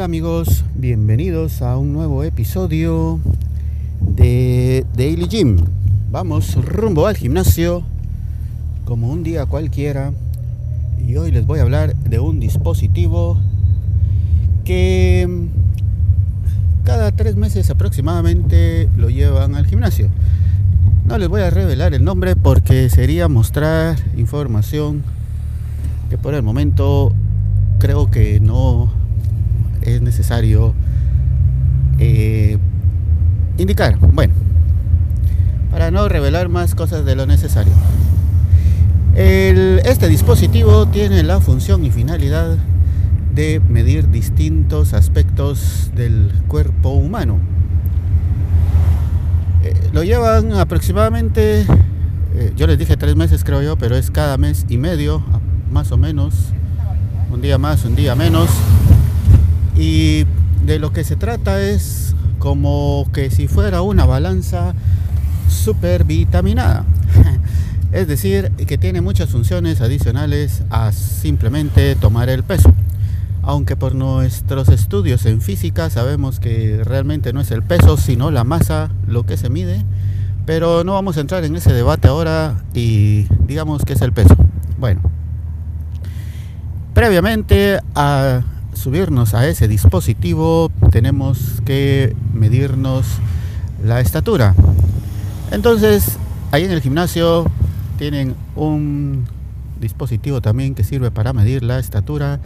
hola amigos, bienvenidos a un nuevo episodio de Daily Gym. Vamos rumbo al gimnasio como un día cualquiera y hoy les voy a hablar de un dispositivo que cada tres meses aproximadamente lo llevan al gimnasio. No les voy a revelar el nombre porque sería mostrar información que por el momento creo que no es necesario eh, indicar. Bueno, para no revelar más cosas de lo necesario. este dispositivo tiene la función y finalidad de medir distintos aspectos del cuerpo humano. Eh, lo llevan aproximadamente, eh, yo les dije tres meses creo yo, pero es cada mes y medio, más o menos, un día más, un día menos. Y de lo que se trata es como que si fuera una balanza super vitaminada. Es decir, que tiene muchas funciones adicionales a simplemente tomar el peso. Aunque por nuestros estudios en física sabemos que realmente no es el peso, sino la masa lo que se mide. Pero no vamos a entrar en ese debate ahora y digamos que es el peso. Bueno, previamente a subirnos a ese dispositivo tenemos que medirnos la estatura. Entonces, ahí en el gimnasio tienen un dispositivo también que sirve para medir la estatura.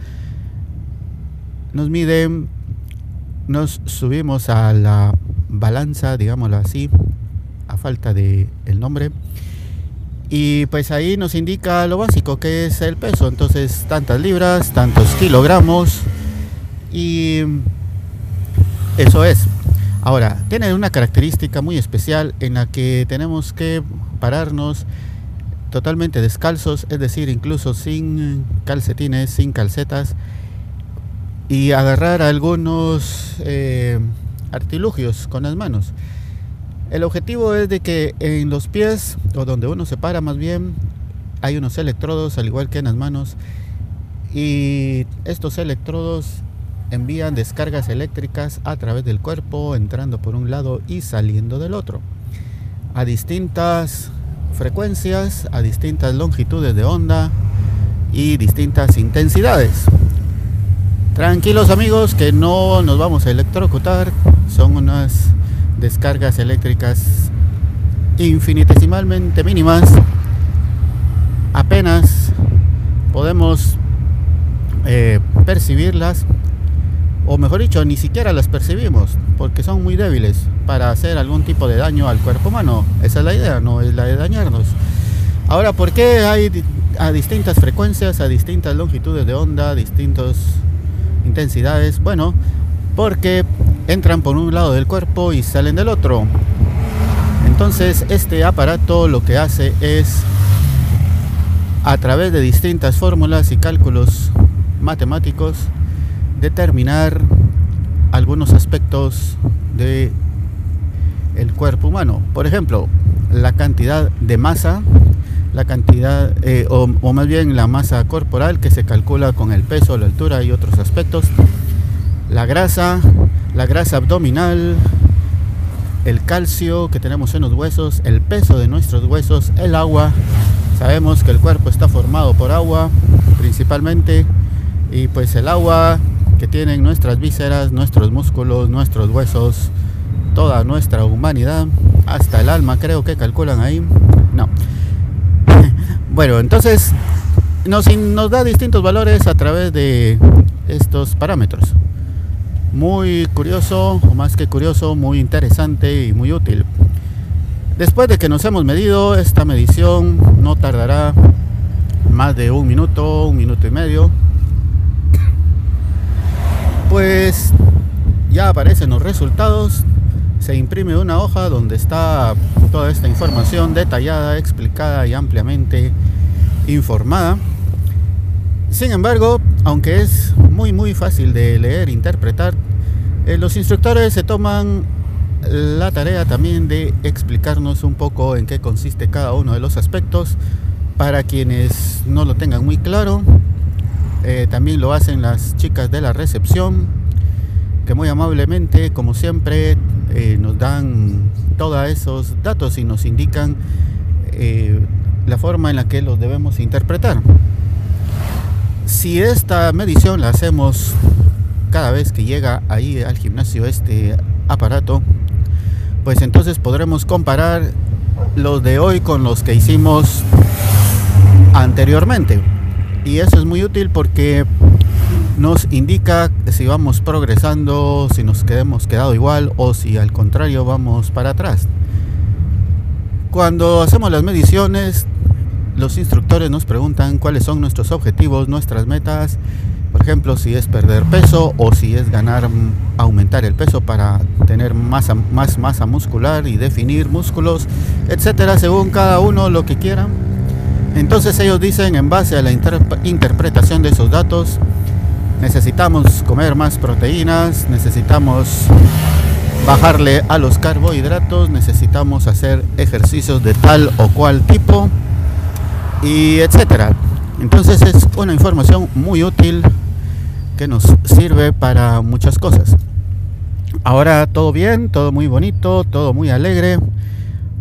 Nos miden, nos subimos a la balanza, digámoslo así, a falta de el nombre. Y pues ahí nos indica lo básico que es el peso. Entonces, tantas libras, tantos kilogramos, y eso es. Ahora, tiene una característica muy especial en la que tenemos que pararnos totalmente descalzos, es decir, incluso sin calcetines, sin calcetas, y agarrar algunos eh, artilugios con las manos. El objetivo es de que en los pies, o donde uno se para más bien, hay unos electrodos, al igual que en las manos, y estos electrodos envían descargas eléctricas a través del cuerpo, entrando por un lado y saliendo del otro, a distintas frecuencias, a distintas longitudes de onda y distintas intensidades. Tranquilos amigos que no nos vamos a electrocutar, son unas descargas eléctricas infinitesimalmente mínimas. Apenas podemos eh, percibirlas o mejor dicho, ni siquiera las percibimos, porque son muy débiles para hacer algún tipo de daño al cuerpo humano. Esa es la idea, no es la de dañarnos. Ahora, ¿por qué hay a distintas frecuencias, a distintas longitudes de onda, distintas intensidades? Bueno, porque entran por un lado del cuerpo y salen del otro. Entonces, este aparato lo que hace es, a través de distintas fórmulas y cálculos matemáticos, determinar algunos aspectos de el cuerpo humano. Por ejemplo, la cantidad de masa, la cantidad, eh, o, o, más bien la masa corporal que se calcula con el peso, la altura y otros aspectos. La grasa, la grasa abdominal, el calcio que tenemos en los huesos, el peso de nuestros huesos, el agua. Sabemos que el cuerpo está formado por agua principalmente y pues el agua que tienen nuestras vísceras, nuestros músculos, nuestros huesos, toda nuestra humanidad, hasta el alma creo que calculan ahí. No. bueno, entonces nos, da distintos valores a través de estos parámetros. Muy curioso, o más que curioso, muy interesante y muy útil. Después de que nos hemos medido, esta medición no tardará más de un minuto, un minuto y medio pues ya aparecen los resultados. Se imprime una hoja donde está toda esta información detallada, explicada y ampliamente informada. Sin embargo, aunque es muy muy fácil de leer e interpretar, eh, los instructores se toman la tarea también de explicarnos un poco en qué consiste cada uno de los aspectos para quienes no lo tengan muy claro eh, también lo hacen las chicas de la recepción que muy amablemente, como siempre, eh, nos dan todos esos datos y nos indican eh, la forma en la que los debemos interpretar. Si esta medición la hacemos cada vez que llega ahí al gimnasio este aparato, pues entonces podremos comparar los de hoy con los que hicimos anteriormente. Y eso es muy útil porque nos indica si vamos progresando, si nos hemos quedado igual o si al contrario vamos para atrás. Cuando hacemos las mediciones, los instructores nos preguntan cuáles son nuestros objetivos, nuestras metas, por ejemplo, si es perder peso o si es ganar, aumentar el peso para tener masa, más masa muscular y definir músculos, etcétera, según cada uno lo que quieran. Entonces ellos dicen en base a la interpretación de esos datos, necesitamos comer más proteínas, necesitamos bajarle a los carbohidratos, necesitamos hacer ejercicios de tal o cual tipo y etcétera. Entonces es una información muy útil que nos sirve para muchas cosas. Ahora todo bien, todo muy bonito, todo muy alegre,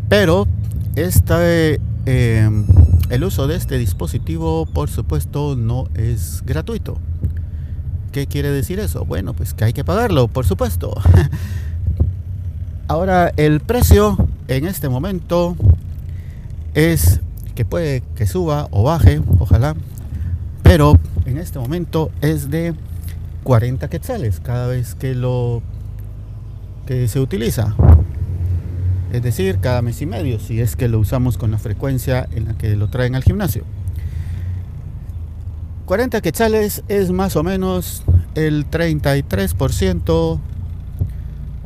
pero este, el uso de este dispositivo por supuesto no es gratuito. ¿Qué quiere decir eso? Bueno, pues que hay que pagarlo, por supuesto. Ahora, el precio en este momento es que puede que suba o baje, ojalá, pero en este momento es de 40 quetzales cada vez que lo que se utiliza. Es decir, cada mes y medio, si es que lo usamos con la frecuencia en la que lo traen al gimnasio. 40 quetzales es más o menos el 33%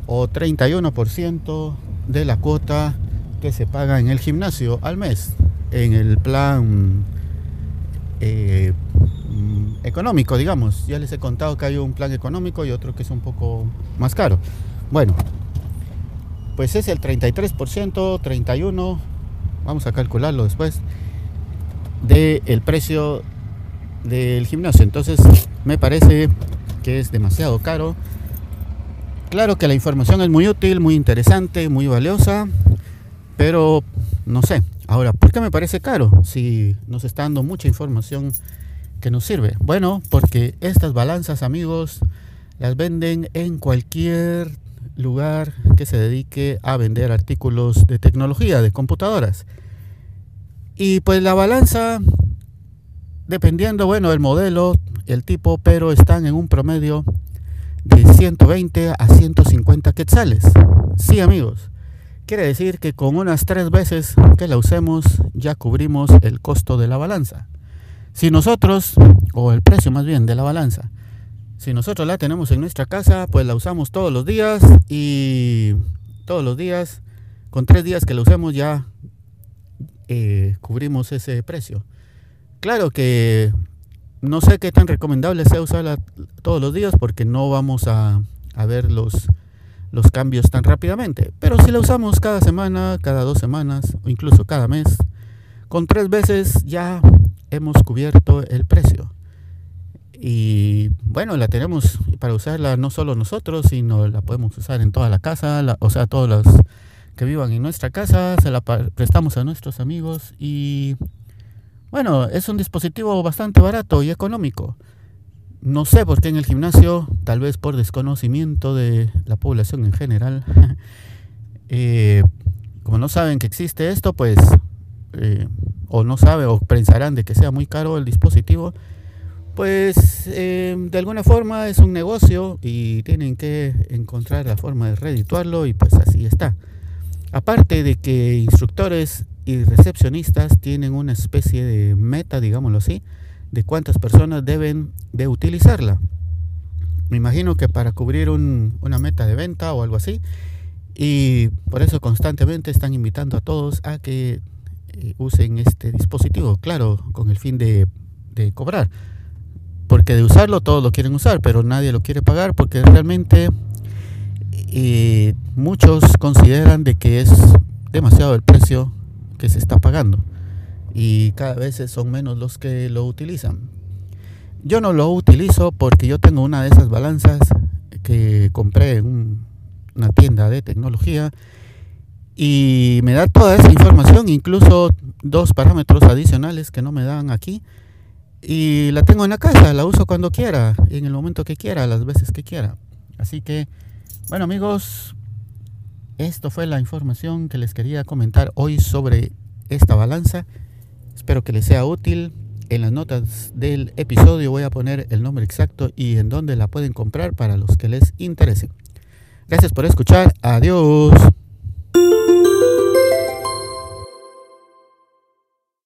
o 31% de la cuota que se paga en el gimnasio al mes, en el plan eh, mm, económico, digamos. Ya les he contado que hay un plan económico y otro que es un poco más caro. Bueno, pues es el 33%, 31%, vamos a calcularlo después, del el precio del gimnasio. Entonces me parece que es demasiado caro. Claro que la información es muy útil, muy interesante, muy valiosa, pero no sé. Ahora, ¿por qué me parece caro si nos está dando mucha información que nos sirve? Bueno, porque estas balanzas, amigos, las venden en cualquier lugar que se dedique a vender artículos de tecnología, de computadoras. Y pues la balanza dependiendo, bueno, el modelo, el tipo, pero están en un promedio de 120 a 150 quetzales. Sí, amigos. Quiere decir que con unas tres veces que la usemos ya cubrimos el costo de la balanza. Si nosotros, o el precio más bien de la balanza, si nosotros la tenemos en nuestra casa, pues la usamos todos los días y todos los días, con tres días que la usemos ya eh, cubrimos ese precio. Claro que no sé qué tan recomendable sea usarla todos los días porque no vamos a, ver los, cambios tan rápidamente. Pero si la usamos cada semana, cada dos semanas o incluso cada mes, con tres veces ya hemos cubierto el precio. Y bueno, la tenemos para usarla no solo nosotros, sino la podemos usar en toda la casa, o sea, todos los que vivan en nuestra casa, se la prestamos a nuestros amigos y bueno, es un dispositivo bastante barato y económico. No sé por qué en el gimnasio, tal vez por desconocimiento de la población en general, eh, como no saben que existe esto, pues, eh, o no sabe o pensarán de que sea muy caro el dispositivo, pues eh, de alguna forma es un negocio y tienen que encontrar la forma de redituarlo y pues así está. Aparte de que instructores y recepcionistas tienen una especie de meta, digámoslo así, de cuántas personas deben de utilizarla. Me imagino que para cubrir una meta de venta o algo así. Y por eso constantemente están invitando a todos a que eh, usen este dispositivo, claro, con el fin de, cobrar. Porque de usarlo todos lo quieren usar, pero nadie lo quiere pagar porque realmente eh, muchos consideran de que es demasiado el precio que se está pagando y cada vez son menos los que lo utilizan. Yo no lo utilizo porque yo tengo una de esas balanzas que compré en una tienda de tecnología y me da toda esa información, incluso dos parámetros adicionales que no me dan aquí. Y la tengo en la casa, la uso cuando quiera, en el momento que quiera, las veces que quiera. Así que, bueno amigos, esto fue la información que les quería comentar hoy sobre esta balanza. Espero que les sea útil. En las notas del episodio voy a poner el nombre exacto y en dónde la pueden comprar para los que les interese. Gracias por escuchar. Adiós.